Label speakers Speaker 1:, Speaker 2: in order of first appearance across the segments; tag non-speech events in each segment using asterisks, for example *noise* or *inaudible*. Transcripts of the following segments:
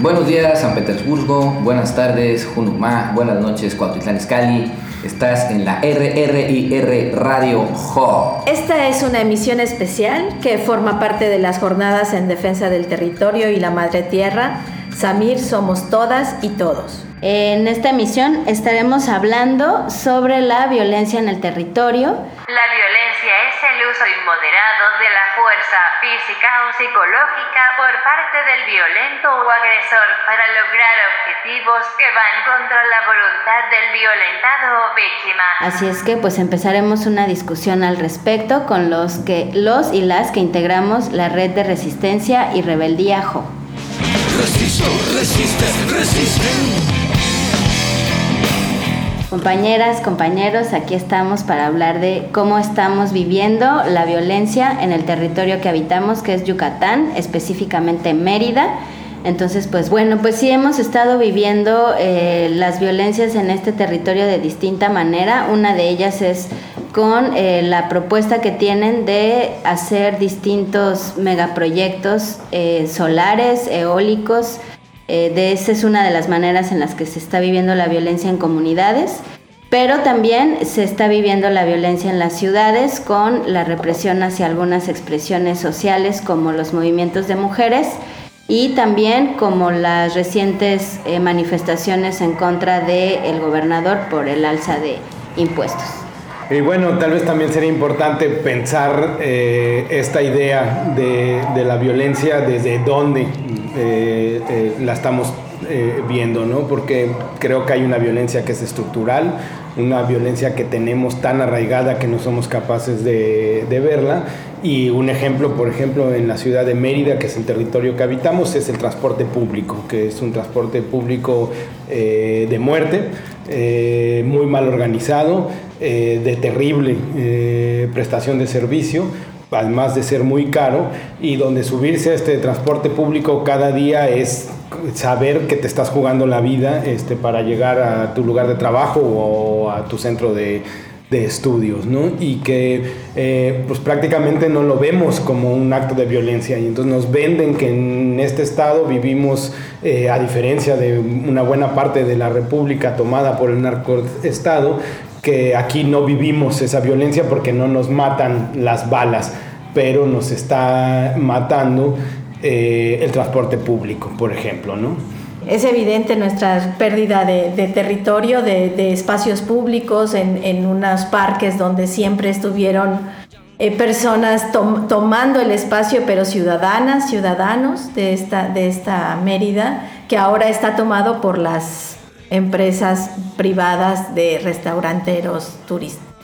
Speaker 1: Buenos días, San Petersburgo. Buenas tardes, Junumá. Buenas noches, Cuautitlán Izcalli. Estás en la RRIR Radio Ho.
Speaker 2: Esta es una emisión especial que forma parte de las jornadas en defensa del territorio y la madre tierra. Samir, somos todas y todos.
Speaker 3: En esta emisión estaremos hablando sobre la violencia en el territorio.
Speaker 4: La violencia es el uso inmoderado física o psicológica por parte del violento o agresor para lograr objetivos que van contra la voluntad del violentado o víctima.
Speaker 3: Así es que pues empezaremos una discusión al respecto con los que los y las que integramos la red de resistencia y rebeldía JO. Resisto, resiste, resiste. Compañeras, compañeros, aquí estamos para hablar de cómo estamos viviendo la violencia en el territorio que habitamos, que es Yucatán, específicamente Mérida. Entonces, pues bueno, pues sí hemos estado viviendo eh, las violencias en este territorio de distinta manera. Una de ellas es con eh, la propuesta que tienen de hacer distintos megaproyectos eh, solares, eólicos, eh, esa es una de las maneras en las que se está viviendo la violencia en comunidades, pero también se está viviendo la violencia en las ciudades con la represión hacia algunas expresiones sociales como los movimientos de mujeres y también como las recientes eh, manifestaciones en contra del gobernador por el alza de impuestos.
Speaker 5: Y bueno, tal vez también sería importante pensar eh, esta idea de, de, la violencia desde dónde eh, eh, la estamos viendo, ¿no? Porque creo que hay una violencia que es estructural, una violencia que tenemos tan arraigada que no somos capaces de, de, verla. Y un ejemplo, por ejemplo, en la ciudad de Mérida, que es el territorio que habitamos, es el transporte público, que es un transporte público de muerte, muy mal organizado, de terrible prestación de servicio además de ser muy caro, y donde subirse a este transporte público cada día es saber que te estás jugando la vida este, para llegar a tu lugar de trabajo o a tu centro de, de estudios, ¿no? Y que eh, pues prácticamente no lo vemos como un acto de violencia y entonces nos venden que en este estado vivimos, eh, a diferencia de una buena parte de la república tomada por el narcoestado, que aquí no vivimos esa violencia porque no nos matan las balas, pero nos está matando eh, el transporte público, por ejemplo, ¿no?
Speaker 2: Es evidente nuestra pérdida de, territorio, de, espacios públicos, en, unos parques donde siempre estuvieron eh, personas tomando el espacio, pero ciudadanas, ciudadanos de esta, Mérida, que ahora está tomado por las empresas privadas de restauranteros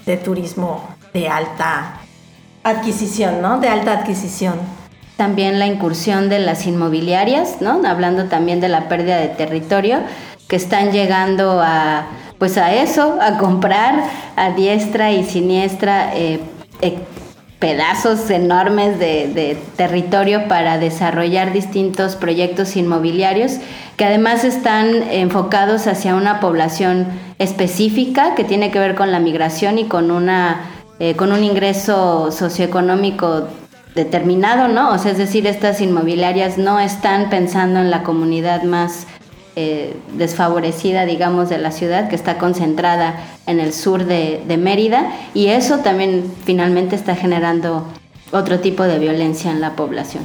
Speaker 2: de turismo de alta adquisición, ¿no? De alta adquisición.
Speaker 3: También la incursión de las inmobiliarias, ¿no? Hablando también de la pérdida de territorio, que están llegando a, pues a eso, a comprar a diestra y siniestra eh, eh, pedazos enormes de, territorio para desarrollar distintos proyectos inmobiliarios que además están enfocados hacia una población específica que tiene que ver con la migración y con una eh, con un ingreso socioeconómico determinado, ¿no? O sea, es decir, estas inmobiliarias no están pensando en la comunidad más eh, desfavorecida, digamos, de la ciudad, que está concentrada en el sur de, Mérida, y eso también finalmente está generando otro tipo de violencia en la población.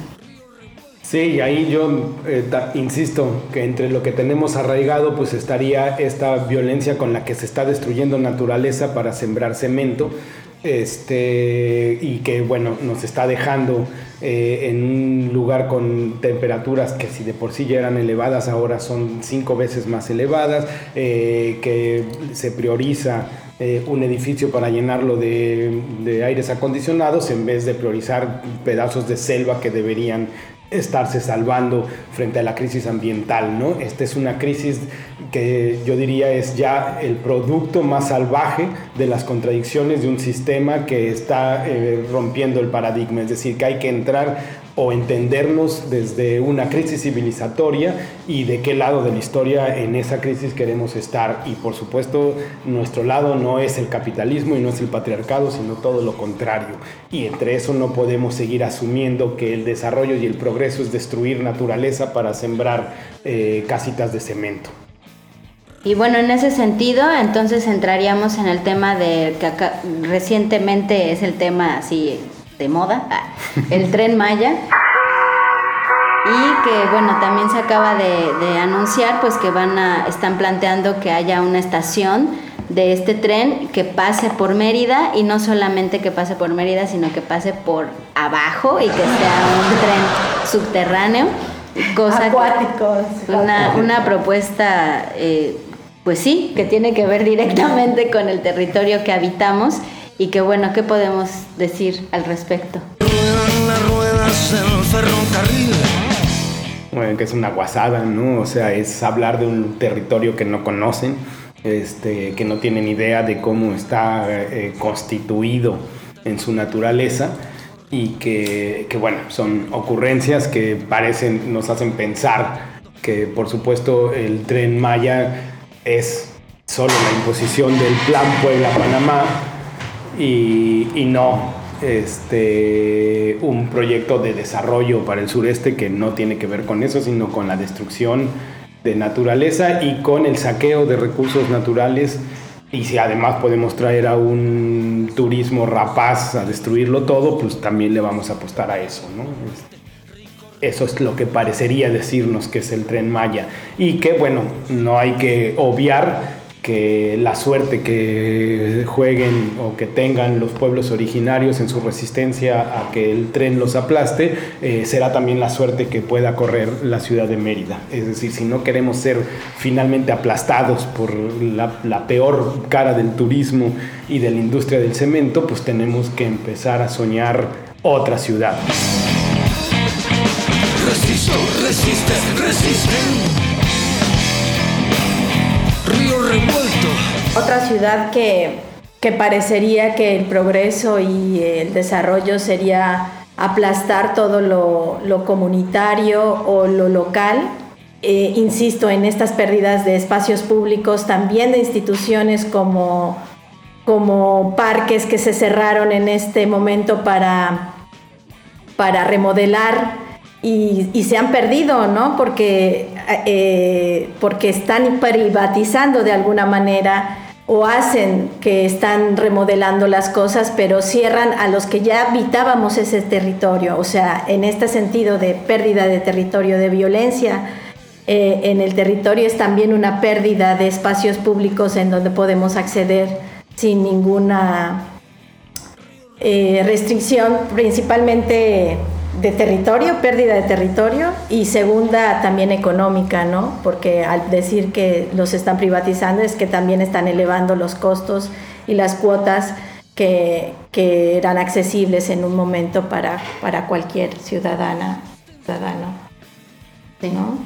Speaker 5: Sí, y ahí yo eh, insisto que entre lo que tenemos arraigado, pues estaría esta violencia con la que se está destruyendo naturaleza para sembrar cemento, este, y que bueno, nos está dejando eh, en un lugar con temperaturas que si de por sí ya eran elevadas, ahora son cinco veces más elevadas, eh, que se prioriza eh, un edificio para llenarlo de, de, aires acondicionados en vez de priorizar pedazos de selva que deberían estarse salvando frente a la crisis ambiental, ¿no? Esta es una crisis que yo diría es ya el producto más salvaje de las contradicciones de un sistema que está eh, rompiendo el paradigma, es decir, que hay que entrar o entendernos desde una crisis civilizatoria y de qué lado de la historia en esa crisis queremos estar. Y por supuesto, nuestro lado no es el capitalismo y no es el patriarcado, sino todo lo contrario. Y entre eso no podemos seguir asumiendo que el desarrollo y el progreso es destruir naturaleza para sembrar eh, casitas de cemento.
Speaker 3: Y bueno, en ese sentido, entonces entraríamos en el tema de que recientemente es el tema así de moda, *laughs* el tren Maya. Y que bueno, también se acaba de, anunciar pues que van a, están planteando que haya una estación de este tren que pase por Mérida y no solamente que pase por Mérida, sino que pase por abajo y que sea un tren subterráneo.
Speaker 2: Cosa Acuáticos.
Speaker 3: Una, una propuesta, eh, pues sí, que tiene que ver directamente con el territorio que habitamos y que bueno, ¿qué podemos decir al respecto?
Speaker 5: Bueno, que es una guasada, ¿no? O sea, es hablar de un territorio que no conocen, este, que no tienen idea de cómo está eh, constituido en su naturaleza y que, que, bueno, son ocurrencias que parecen, nos hacen pensar que por supuesto el tren Maya es solo la imposición del plan Puebla-Panamá y, no este, un proyecto de desarrollo para el sureste que no tiene que ver con eso, sino con la destrucción de naturaleza y con el saqueo de recursos naturales. Y si además podemos traer a un turismo rapaz a destruirlo todo, pues también le vamos a apostar a eso, ¿no? Eso es lo que parecería decirnos que es el tren Maya. Y que, bueno, no hay que obviar que la suerte que jueguen o que tengan los pueblos originarios en su resistencia a que el tren los aplaste, eh, será también la suerte que pueda correr la ciudad de Mérida. Es decir, si no queremos ser finalmente aplastados por la, la peor cara del turismo y de la industria del cemento, pues tenemos que empezar a soñar otra ciudad.
Speaker 2: Otra ciudad que, parecería que el progreso y el desarrollo sería aplastar todo lo, comunitario o lo local. Eh, insisto en estas pérdidas de espacios públicos, también de instituciones como, como parques que se cerraron en este momento para, para remodelar y, se han perdido, ¿no? Porque, eh, porque están privatizando de alguna manera o hacen que están remodelando las cosas, pero cierran a los que ya habitábamos ese territorio. O sea, en este sentido de pérdida de territorio, de violencia eh, en el territorio es también una pérdida de espacios públicos en donde podemos acceder sin ninguna eh, restricción, principalmente de territorio, pérdida de territorio y segunda también económica, ¿no? Porque al decir que los están privatizando es que también están elevando los costos y las cuotas que, eran accesibles en un momento para, para cualquier ciudadana, ciudadano.
Speaker 3: ¿no?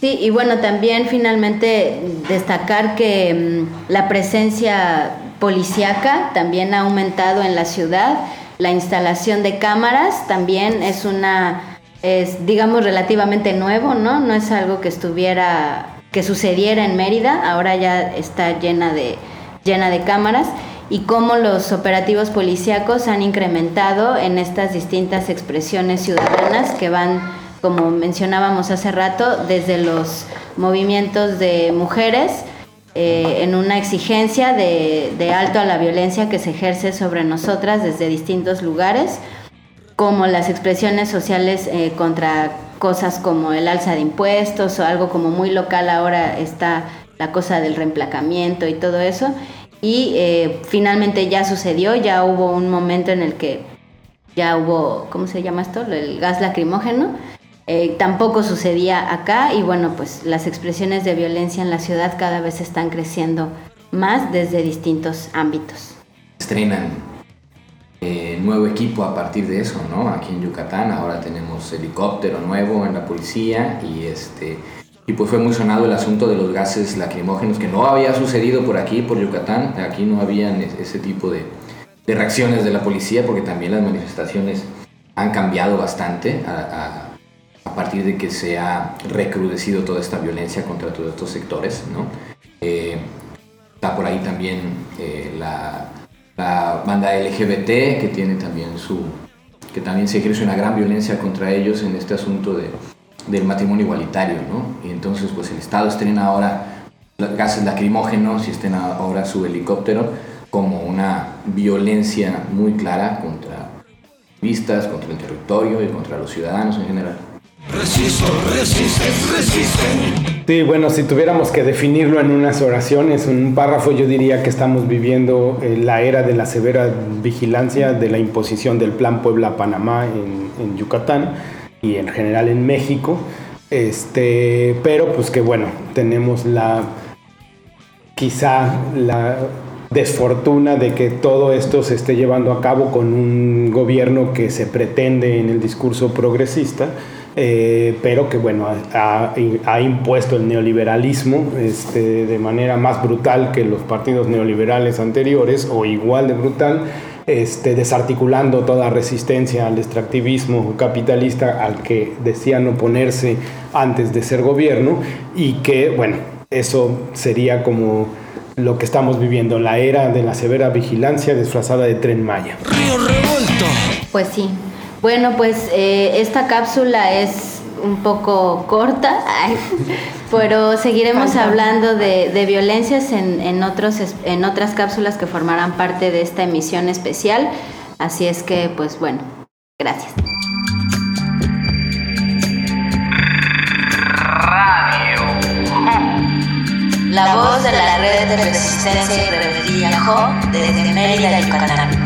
Speaker 3: Sí, y bueno, también finalmente destacar que mm, la presencia policíaca también ha aumentado en la ciudad la instalación de cámaras también es una, es digamos relativamente nuevo, ¿no? No es algo que estuviera, que sucediera en Mérida, ahora ya está llena de, llena de cámaras y cómo los operativos policíacos han incrementado en estas distintas expresiones ciudadanas que van, como mencionábamos hace rato, desde los movimientos de mujeres, eh, en una exigencia de, alto a la violencia que se ejerce sobre nosotras desde distintos lugares, como las expresiones sociales eh, contra cosas como el alza de impuestos o algo como muy local ahora está la cosa del reemplacamiento y todo eso. Y eh, finalmente ya sucedió, ya hubo un momento en el que ya hubo, ¿cómo se llama esto? El gas lacrimógeno eh, tampoco sucedía acá y bueno, pues las expresiones de violencia en la ciudad cada vez están creciendo más desde distintos ámbitos.
Speaker 1: Estrenan eh, nuevo equipo a partir de eso, ¿no? Aquí en Yucatán ahora tenemos helicóptero nuevo en la policía y este y pues fue muy sonado el asunto de los gases lacrimógenos que no había sucedido por aquí, por Yucatán, aquí no habían ese tipo de, reacciones de la policía porque también las manifestaciones han cambiado bastante partir de que se ha recrudecido toda esta violencia contra todos estos sectores. ¿no? Eh, está por ahí también eh, la, la, banda LGBT que tiene también su que también se ejerce una gran violencia contra ellos en este asunto de, del matrimonio igualitario, ¿no? Y entonces pues el Estado estrena ahora gases lacrimógenos y estrena ahora su helicóptero como una violencia muy clara contra vistas, contra el territorio y contra los ciudadanos en general. Resisto, resiste,
Speaker 5: resiste. Sí, bueno, si tuviéramos que definirlo en unas oraciones, en un párrafo, yo diría que estamos viviendo eh, la era de la severa vigilancia de la imposición del Plan Puebla-Panamá en, en, Yucatán y en general en México. Este, pero pues que bueno, tenemos la quizá la desfortuna de que todo esto se esté llevando a cabo con un gobierno que se pretende en el discurso progresista, eh, pero que bueno, ha, impuesto el neoliberalismo este, de manera más brutal que los partidos neoliberales anteriores o igual de brutal. Este, desarticulando toda resistencia al extractivismo capitalista al que decían oponerse antes de ser gobierno y que, bueno, eso sería como lo que estamos viviendo, la era de la severa vigilancia disfrazada de tren Maya. Río
Speaker 3: revuelto. Pues sí. Bueno, pues eh, esta cápsula es un poco corta, pero seguiremos hablando de, violencias en, en, otros, en otras cápsulas que formarán parte de esta emisión especial. Así es que, pues bueno, gracias. La voz de la red de resistencia y rebeldía Jo desde Mérida, Yucatán.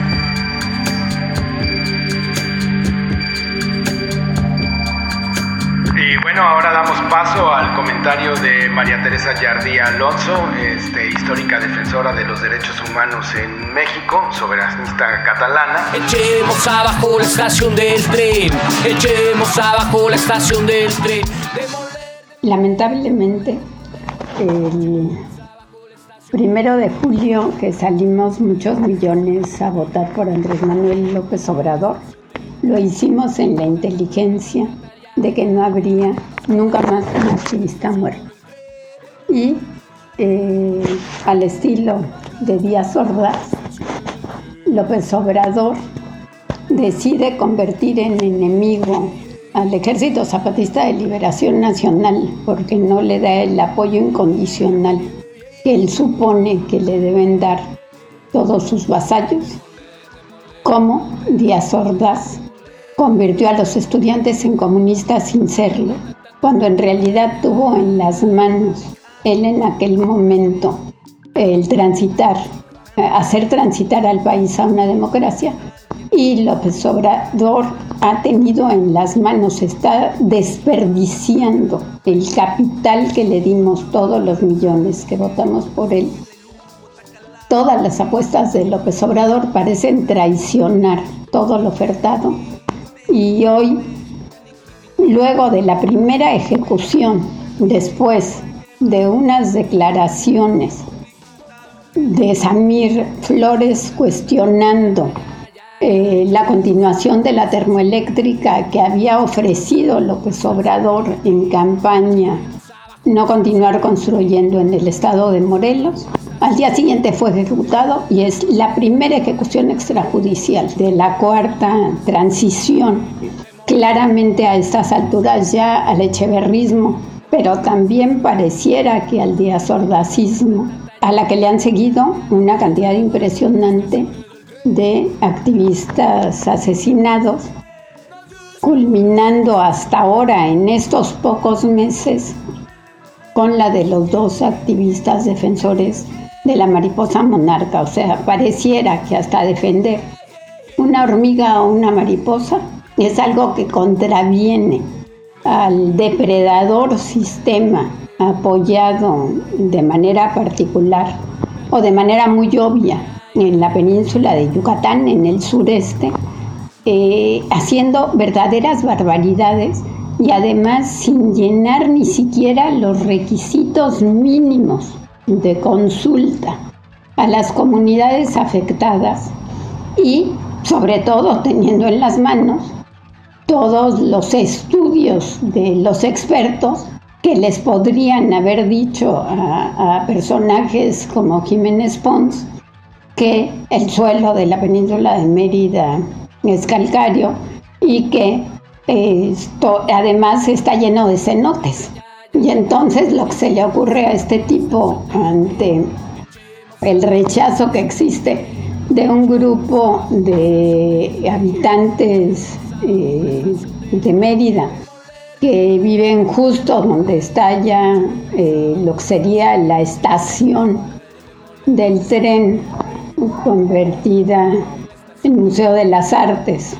Speaker 5: Y bueno, ahora damos paso al comentario de María Teresa Yardía Alonso, este, histórica defensora de los derechos humanos en México, soberanista catalana.
Speaker 6: Echemos abajo la estación del tren, echemos abajo la estación del tren.
Speaker 7: Lamentablemente, el primero de julio que salimos muchos millones a votar por Andrés Manuel López Obrador, lo hicimos en la inteligencia de que no habría nunca más un activista muerto. Y eh, al estilo de Díaz Ordaz, López Obrador decide convertir en enemigo al Ejército Zapatista de Liberación Nacional porque no le da el apoyo incondicional que él supone que le deben dar todos sus vasallos, como Díaz Ordaz convirtió a los estudiantes en comunistas sin serlo, cuando en realidad tuvo en las manos él en aquel momento el transitar, hacer transitar al país a una democracia y López Obrador ha tenido en las manos, está desperdiciando el capital que le dimos, todos los millones que votamos por él. Todas las apuestas de López Obrador parecen traicionar todo lo ofertado y hoy, luego de la primera ejecución, después de unas declaraciones de Samir Flores cuestionando eh, la continuación de la termoeléctrica que había ofrecido López Obrador en campaña, no continuar construyendo en el estado de Morelos. Al día siguiente fue ejecutado y es la primera ejecución extrajudicial de la cuarta transición. Claramente a estas alturas ya al echeverrismo, pero también pareciera que al diazordacismo, a la que le han seguido una cantidad impresionante de activistas asesinados, culminando hasta ahora en estos pocos meses con la de los dos activistas defensores de la mariposa monarca. O sea, pareciera que hasta defender una hormiga o una mariposa es algo que contraviene al depredador sistema apoyado de manera particular o de manera muy obia en la península de Yucatán, en el sureste, eh, haciendo verdaderas barbaridades y además sin llenar ni siquiera los requisitos mínimos de consulta a las comunidades afectadas y sobre todo teniendo en las manos todos los estudios de los expertos que les podrían haber dicho a, personajes como Jiménez Pons que el suelo de la península de Mérida es calcario y que esto además está lleno de cenotes. Y entonces lo que se le ocurre a este tipo ante el rechazo que existe de un grupo de habitantes eh, de Mérida que viven justo donde está ya eh, lo que sería la estación del tren convertida en Museo de las Artes.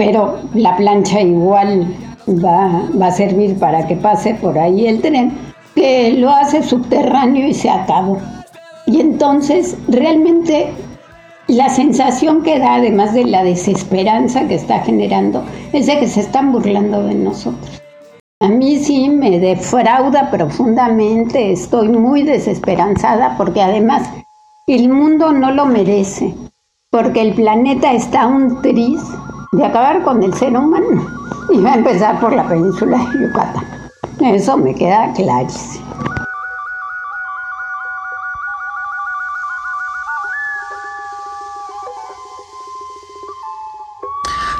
Speaker 7: Pero la plancha igual va, va a servir para que pase por ahí el tren, que lo hace subterráneo y se acabó. Y entonces realmente la sensación que da, además de la desesperanza que está generando, es de que se están burlando de nosotros. A mí sí me defrauda profundamente, estoy muy desesperanzada porque además el mundo no lo merece, porque el planeta está un tris de acabar con el ser humano y va a empezar por la península de Yucatán. Eso me queda clarísimo.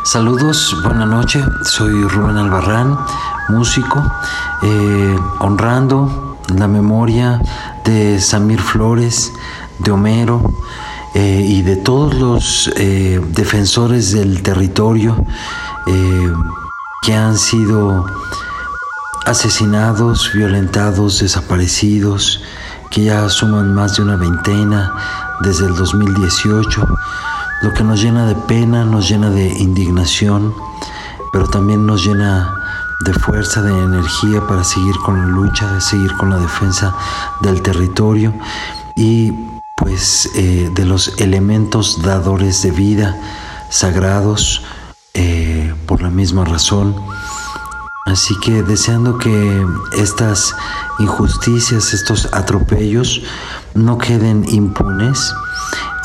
Speaker 8: Saludos, buena noche, soy Rubén Albarrán, músico, eh, honrando la memoria de Samir Flores, de Homero eh, y de todos los eh, defensores del territorio que han sido asesinados, violentados, desaparecidos, que ya suman más de una veintena desde el 2018 lo que nos llena de pena, nos llena de indignación, pero también nos llena de fuerza, de energía para seguir con la lucha, de seguir con la defensa del territorio. Y pues eh, de los elementos dadores de vida, sagrados, eh, por la misma razón. Así que deseando que estas injusticias, estos atropellos no queden impunes,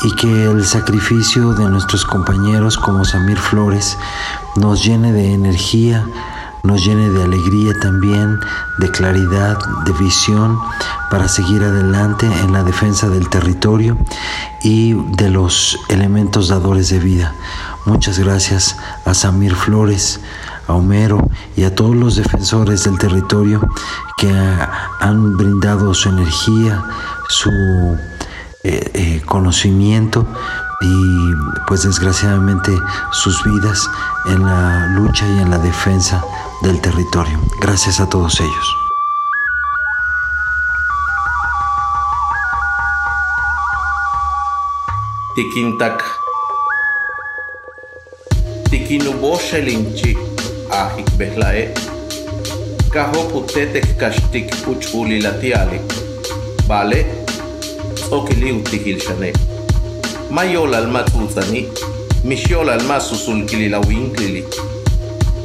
Speaker 8: y que el sacrificio de nuestros compañeros como Samir Flores nos llene de energía, nos llene de alegría también, de claridad, de visión para seguir adelante en la defensa del territorio y de los elementos dadores de vida. Muchas gracias a Samir Flores, a Homero y a todos los defensores del territorio que han brindado su energía, su eh, eh, conocimiento y pues desgraciadamente sus vidas en la lucha y en la defensa del territorio. Gracias a todos ellos.
Speaker 9: Tikintak. Tikinuboshelinchi ahik behlae. Kahoputetek kashtik uchulilatiali. Vale. Okiliu tihilxane. Mayol alma tulzani, misiol alma susulkili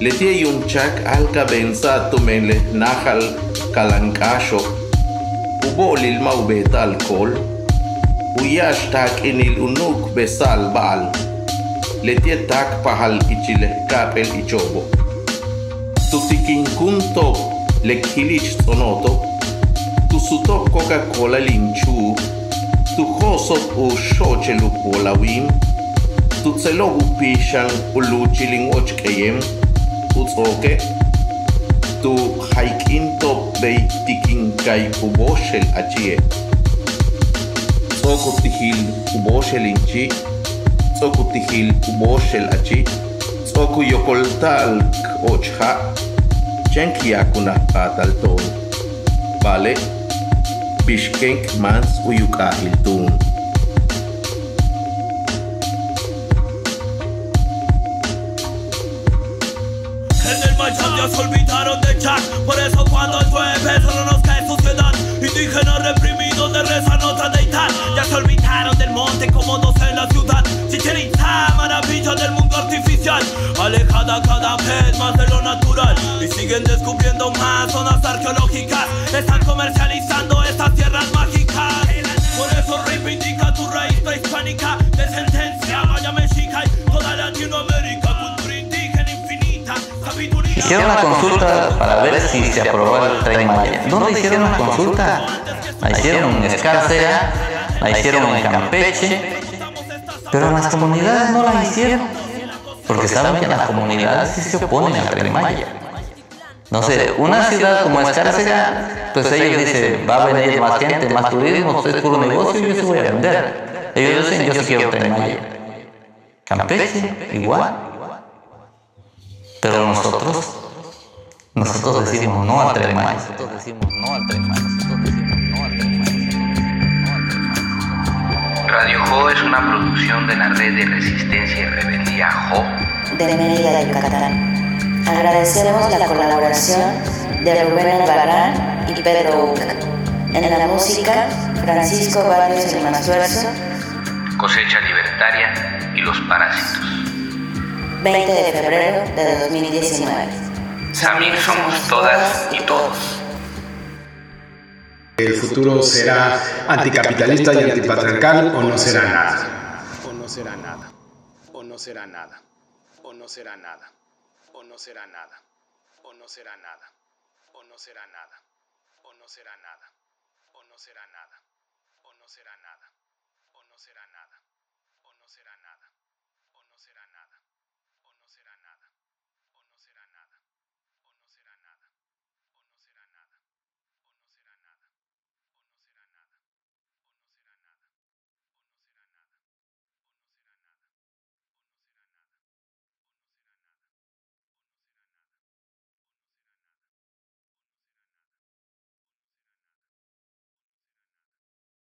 Speaker 9: la winklili. Letie yunchak alka benza tumele nahal kalankasho. Ubo lilma ubeta alcohol. Uyash tak inil unuk besal baal. Letie tak pahal ichile kapel ichobo. Tutikin kunto lekhilich sonoto. Tusuto Coca-Cola linchu tu hosot u xochelu polawim, tu tselogu pishan u luchiling ochkeyem, putzoke tu haikinto bei tikinkai kuboshel achie. Tsokutihil kuboshel inchi. Tsokutihil kuboshel achi. Tsokuyokoltalk ochha. Chenkiakunajpatalton vale. Bixkenk mans uyukahiltun
Speaker 10: ya se olvidaron de Jack Por eso cuando llueve solo nos cae suciedad Indígenas reprimidos de reza nota de Itán Ya se olvidaron del monte como dos en la ciudad. Chichen maravilla del mundo artificial. Alejada cada vez más de lo natural. Y siguen descubriendo más zonas arqueológicas. Están comercializando
Speaker 11: hicieron una consulta para ver si se aprobó el Tren Maya. ¿Dónde hicieron la consulta? La hicieron en Escárcega, la hicieron en Campeche, pero en las comunidades no la hicieron, porque saben que las comunidades sí se oponen al Tren Maya. No sé, una ciudad como Escárcega, pues ellos dicen, va a venir más gente, más turismo, es puro negocio, yo se voy a vender. Ellos dicen, yo sí quiero Tren Maya. Campeche, igual. Pero nosotros, nosotros decimos no al Tren Maya. Nosotros decimos no al Tren Maya.
Speaker 12: Radio Jo es una producción de la Red de Resistencia y Rebeldía Jo
Speaker 13: de Mérida, Yucatán. Agradecemos la colaboración de Rubén Albarán y Pedro Uca. En la música, Francisco Barrios El Masuerzo,
Speaker 12: Cosecha Libertaria y Los Parásitos.
Speaker 13: 20 de febrero de 2019.
Speaker 12: Samir somos todas y todos.
Speaker 5: El futuro será anticapitalista y antipatriarcal o no será nada.
Speaker 14: O no será nada. O no será nada. O no será nada. O no será nada. O no será nada. O no será nada. O no será nada. O no será nada. O no será nada. O no será nada. O no será nada. O no será nada. O no será nada.